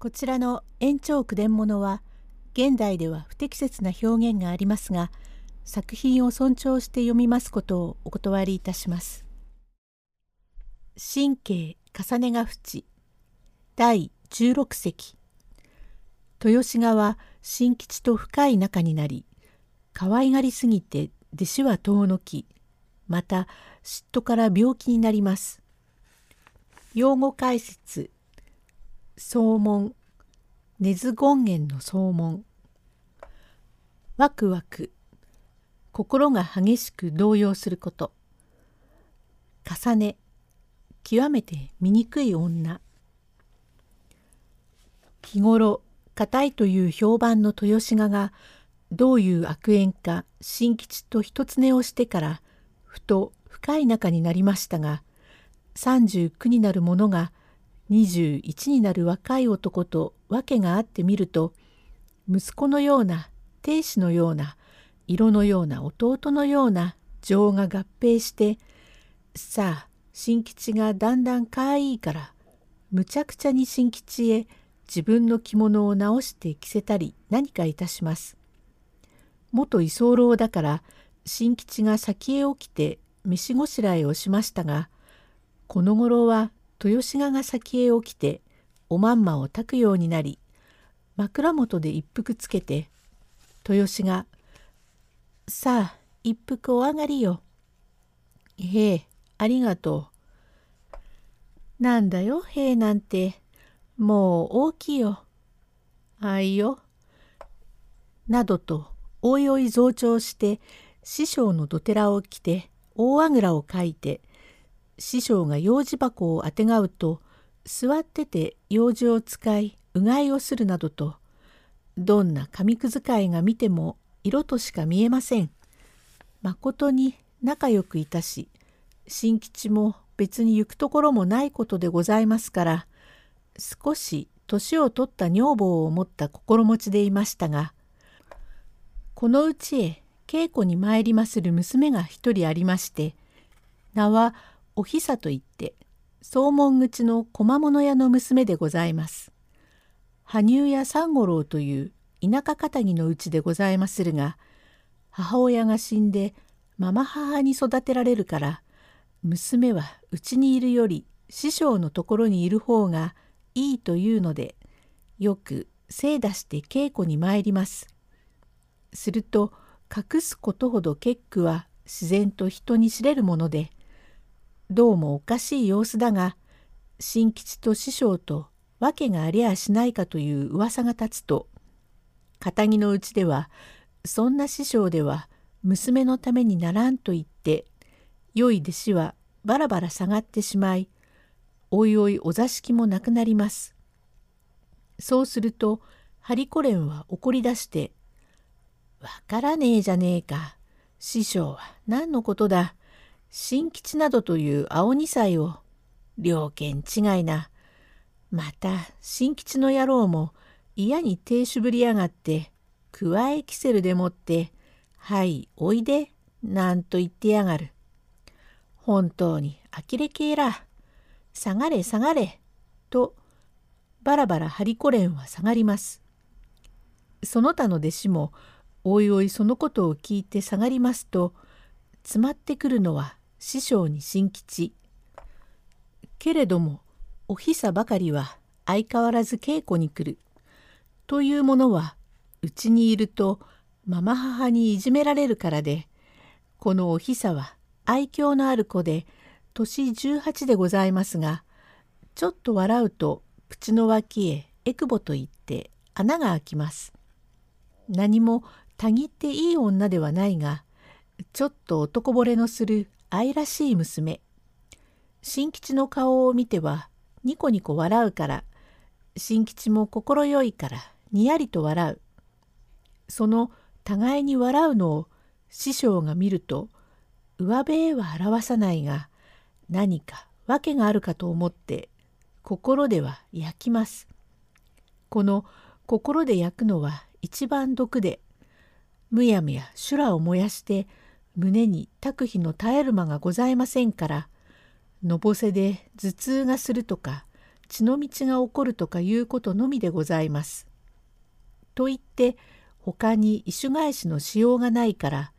こちらの延長句伝物は現代では不適切な表現がありますが作品を尊重して読みますことをお断りいたします。神経重ねが淵第16席豊志賀は新吉と深い仲になり可愛がりすぎて弟子は遠のきまた嫉妬から病気になります。用語解説総門。根津権現の総門。ワクワク。心が激しく動揺すること。重ね。極めて醜い女。日頃硬いという評判の豊志賀がどういう悪縁か新吉と一つ寝をしてからふと深い仲になりましたが39になる者が21になる若い男と訳があってみると息子のような亭主のような色のような弟のような情が合併してさあ新吉がだんだんかわいいからむちゃくちゃに新吉へ自分の着物を直して着せたり何かいたします。元居候だから新吉が先へ起きて飯ごしらえをしましたがこの頃は豊志賀が先へ起きておまんまを炊くようになり枕元で一服つけて豊志賀「さあ一服お上がりよ」「へえありがとう」「なんだよへえなんて。もう大きいよ」「あいよ」などとおいおい増長して師匠のどてらを着て大あぐらをかいて師匠が用事箱をあてがうと座ってて用事を使いうがいをするなどとどんな紙くずかいが見ても色としか見えません。まことに仲良くいたし新吉も別に行くところもないことでございますから少し年を取った女房を持った心持ちでいましたがこのうちへ稽古に参りまする娘が一人ありまして名はおひさといって総門口の小物屋の娘でございます。羽生屋三五郎という田舎かたぎのうちでございまするが母親が死んでママ母に育てられるから娘はうちにいるより師匠のところにいる方がいいというのでよく精出して稽古に参ります。すると隠すことほど結句は自然と人に知れるものでどうもおかしい様子だが新吉と師匠と訳がありゃしないかという噂が立つと堅気のうちではそんな師匠では娘のためにならんと言って良い弟子はバラバラ下がってしまいおいおいお座敷もなくなります。そうするとハリコレンは怒り出してわからねえじゃねえか。師匠は何のことだ。新吉などという青二歳を。両県違いな。また新吉の野郎も嫌に亭主ぶりやがって、加えキセルでもって、はいおいで、なんと言ってやがる。本当に呆れ系ら。下がれ下がれ。と、バラバラハリコレンは下がります。その他の弟子もおいおいそのことを聞いて下がりますと詰まってくるのは師匠に新吉。けれどもおひさばかりは相変わらず稽古に来る。というものはうちにいるとママ母にいじめられるからでこのおひさは愛嬌のある子で年18でございますがちょっと笑うと口の脇へえくぼと言って穴が開きます。何もたぎっていい女ではないがちょっと男惚れのする愛らしい娘。新吉の顔を見てはニコニコ笑うから。新吉も快いからにやりと笑う。その互いに笑うのを師匠が見ると上辺へは表さないが何か訳があるかと思って心では焼きます。この心で焼くのは一番毒でむやむや修羅を燃やして胸に炊く日の絶える間がございませんからのぼせで頭痛がするとか血の道が起こるとかいうことのみでございます。と言って他に意種返しのしようがないから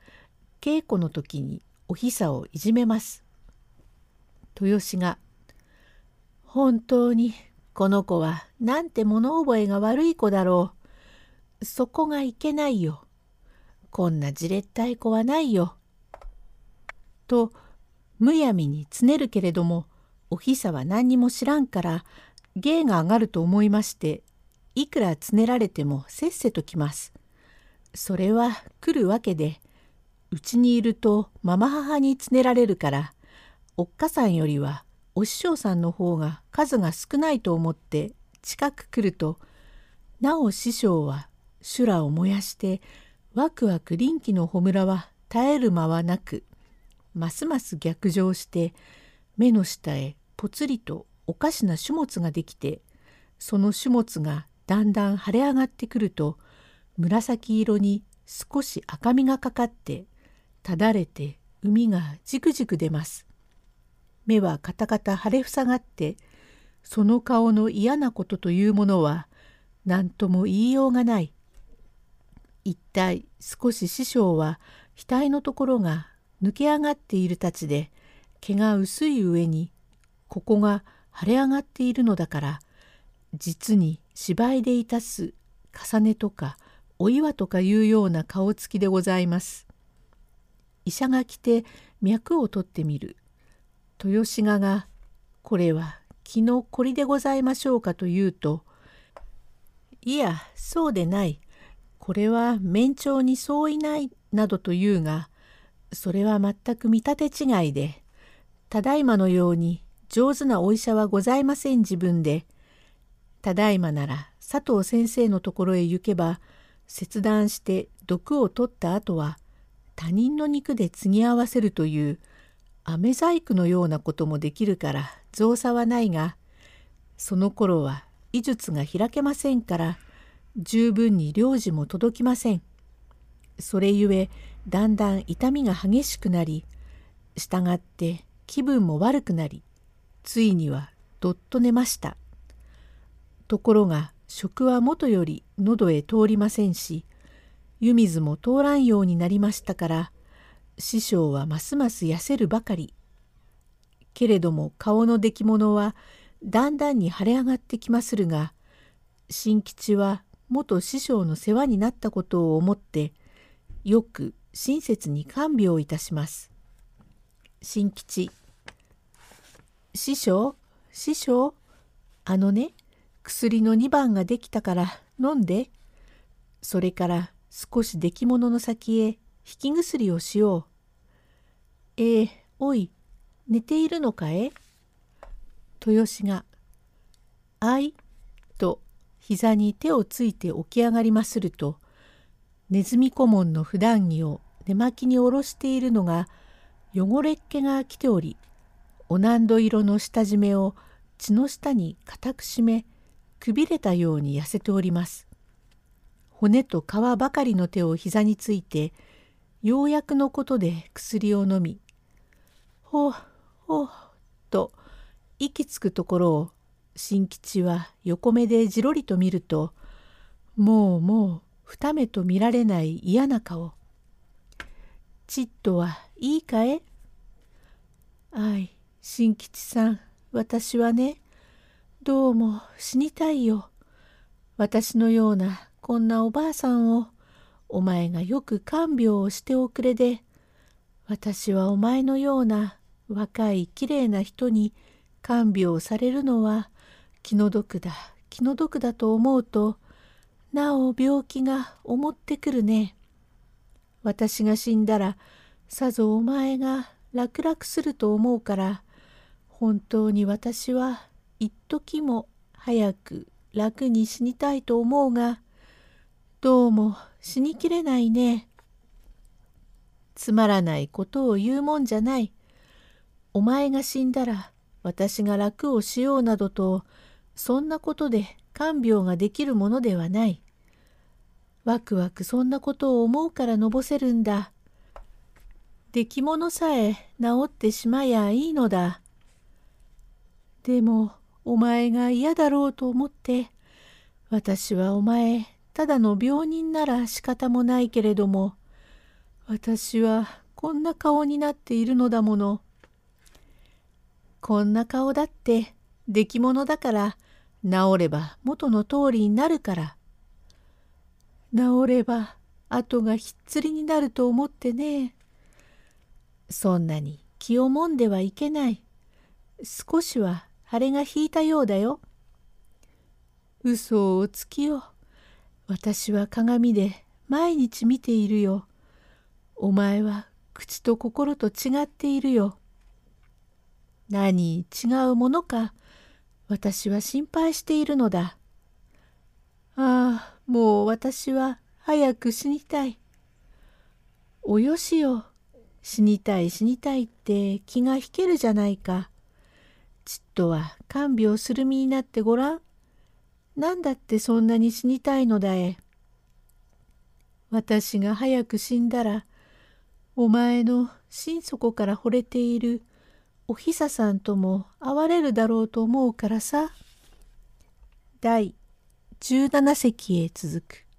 稽古の時におひさをいじめます。豊志が「本当にこの子はなんて物覚えが悪い子だろう。そこがいけないよ。こんなじれったい子はないよ。」とむやみにつねるけれどもおひさは何にも知らんから芸が上がると思いましていくらつねられてもせっせと来ます。それは来るわけでうちにいるとママ母につねられるからおっかさんよりはお師匠さんの方が数が少ないと思って近く来るとなお師匠は修羅を燃やしてワクワク臨機の穂村は絶える間はなくますます逆上して目の下へぽつりとおかしな種物ができてその種物がだんだん腫れ上がってくると紫色に少し赤みがかかってただれて海がじくじく出ます。目はカタカタ腫れ塞がってその顔の嫌なことというものは何とも言いようがない。一体少し師匠は額のところが抜け上がっているたちで毛が薄い上にここが腫れ上がっているのだから実に芝居でいたす重ねとかお岩とかいうような顔つきでございます。医者が来て脈を取ってみる。豊志賀が「これは気のこりでございましょうか」と言うと「いやそうでないこれは面長に相違ない」などと言うがそれは全く見立て違いでただいまのように上手なお医者はございません自分でただいまなら佐藤先生のところへ行けば切断して毒を取った後は他人の肉で継ぎ合わせるという飴細工のようなこともできるから造作はないがその頃は医術が開けませんから十分に領事も届きません。それゆえだんだん痛みが激しくなり従って気分も悪くなりついにはどっと寝ました。ところが食はもとより喉へ通りませんし湯水も通らんようになりましたから師匠はますます痩せるばかり。けれども顔の出来物はだんだんに腫れ上がってきまするが新吉は元師匠の世話になったことを思ってよく親切に看病いたします。新吉師匠師匠あのね薬の2番ができたから飲んでそれから少し出来物の先へ引き薬をしよう。えー、おい、寝ているのかえ？豊志が、あい、と膝に手をついて起き上がりますると、ネズミ顧問の普段着を寝巻きに下ろしているのが汚れっ気が来ており、おなんど色の下締めを血の下に固く締め、くびれたように痩せております。骨と皮ばかりの手を膝について、ようやくのことで薬を飲み「ほうほう」と息つくところを新吉は横目でじろりと見るともうもう二目と見られない嫌な顔。ちっとはいいかえあい新吉さん私はねどうも死にたいよ。私のようなこんなおばあさんをお前がよく看病をしておくれで私はお前のような若いきれいな人に看病されるのは気の毒だ気の毒だと思うとなお病気が思ってくるね。私が死んだらさぞお前が楽々すると思うから本当に私は一時も早く楽に死にたいと思うがどうも死にきれないね。つまらないことを言うもんじゃない。お前が死んだら私が楽をしようなどとそんなことで看病ができるものではない。ワクワクそんなことを思うからのぼせるんだ。出来物さえ治ってしまやいいのだ。でもお前が嫌だろうと思って、私はお前、ただの病人なら仕方もないけれども、私はこんな顔になっているのだもの。こんな顔だって出来物だから治れば元の通りになるから。治れば後がひっつりになると思ってね。そんなに気をもんではいけない。少しは腫れが引いたようだよ。嘘をつきよ。私は鏡で毎日見ているよ。お前は口と心と違っているよ。何違うものか私は心配しているのだ。ああもう私は早く死にたい。およしよ死にたい死にたいって気が引けるじゃないか。ちっとは看病する身になってごらん。なんだってそんなに死にたいのだえ。私が早く死んだらお前の心底から惚れているおひささんとも会われるだろうと思うからさ。第17席へ続く。